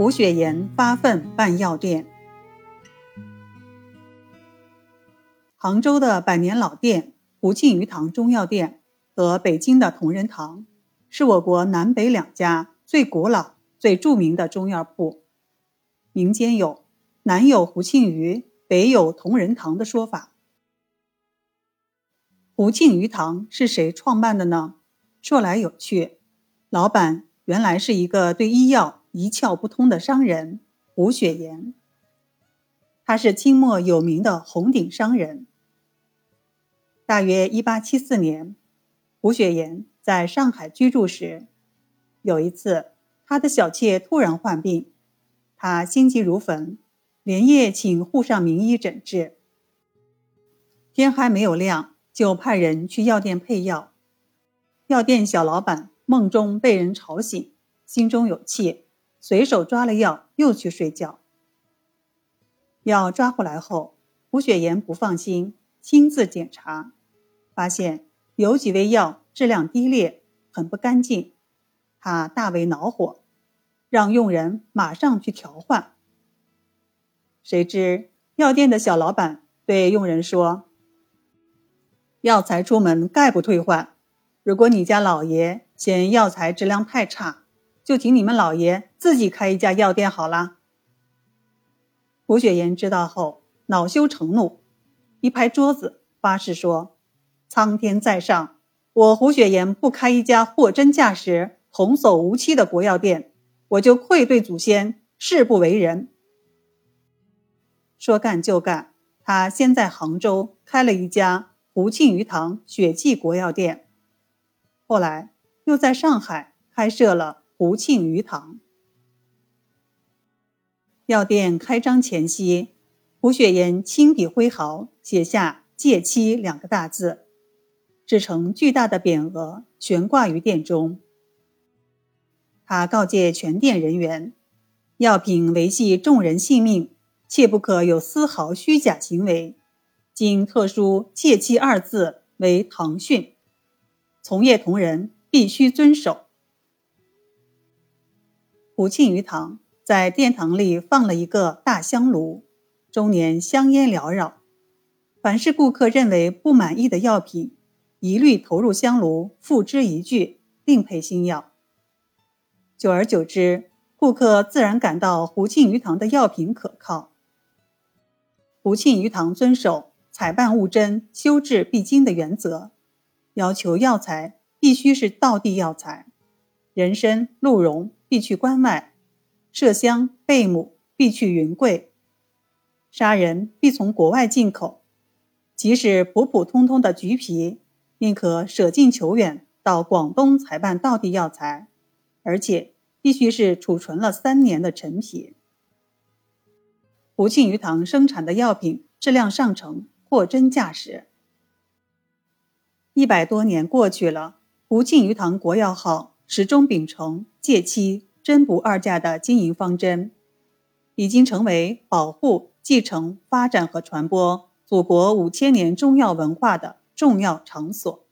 胡雪岩发愤办药店。杭州的百年老店胡庆余堂中药店和北京的同仁堂，是我国南北两家最古老、最著名的中药铺。民间有“南有胡庆余，北有同仁堂”的说法。胡庆余堂是谁创办的呢？说来有趣，老板原来是一个对医药一窍不通的商人胡雪岩。他是清末有名的红顶商人。大约一八七四年，胡雪岩在上海居住时，有一次，他的小妾突然患病，他心急如焚，连夜请沪上名医诊治。天还没有亮，就派人去药店配药。药店小老板梦中被人吵醒，心中有气，随手抓了药，又去睡觉。药抓回来后，胡雪岩不放心，亲自检查。发现有几味药质量低劣，很不干净，他大为恼火，让佣人马上去调换。谁知药店的小老板对佣人说：“药材出门概不退换，如果你家老爷嫌药材质量太差，就请你们老爷自己开一家药店好了。”胡雪岩知道后恼羞成怒，一拍桌子发誓说。苍天在上，我胡雪岩不开一家货真价实、童叟无欺的国药店，我就愧对祖先，誓不为人。说干就干，他先在杭州开了一家胡庆余堂血记国药店，后来又在上海开设了胡庆余堂。药店开张前夕，胡雪岩亲笔挥毫写下“戒妻”两个大字。制成巨大的匾额，悬挂于店中。他告诫全店人员：药品维系众人性命，切不可有丝毫虚假行为。经特殊“戒妻”二字为堂训，从业同仁必须遵守。胡庆余堂在殿堂里放了一个大香炉，终年香烟缭绕。凡是顾客认为不满意的药品，一律投入香炉，付之一炬，另配新药。久而久之，顾客自然感到胡庆余堂的药品可靠。胡庆余堂遵守“采办务真，修治必精”的原则，要求药材必须是道地药材，人参、鹿茸必去关外，麝香、贝母必去云贵，砂仁必从国外进口，即使普普通通的橘皮。宁可舍近求远，到广东采办道地药材，而且必须是储存了三年的陈皮。胡庆余堂生产的药品质量上乘，货真价实。一百多年过去了，胡庆余堂国药号始终秉承借期真不二价的经营方针，已经成为保护、继承、发展和传播祖国五千年中药文化的。重要场所。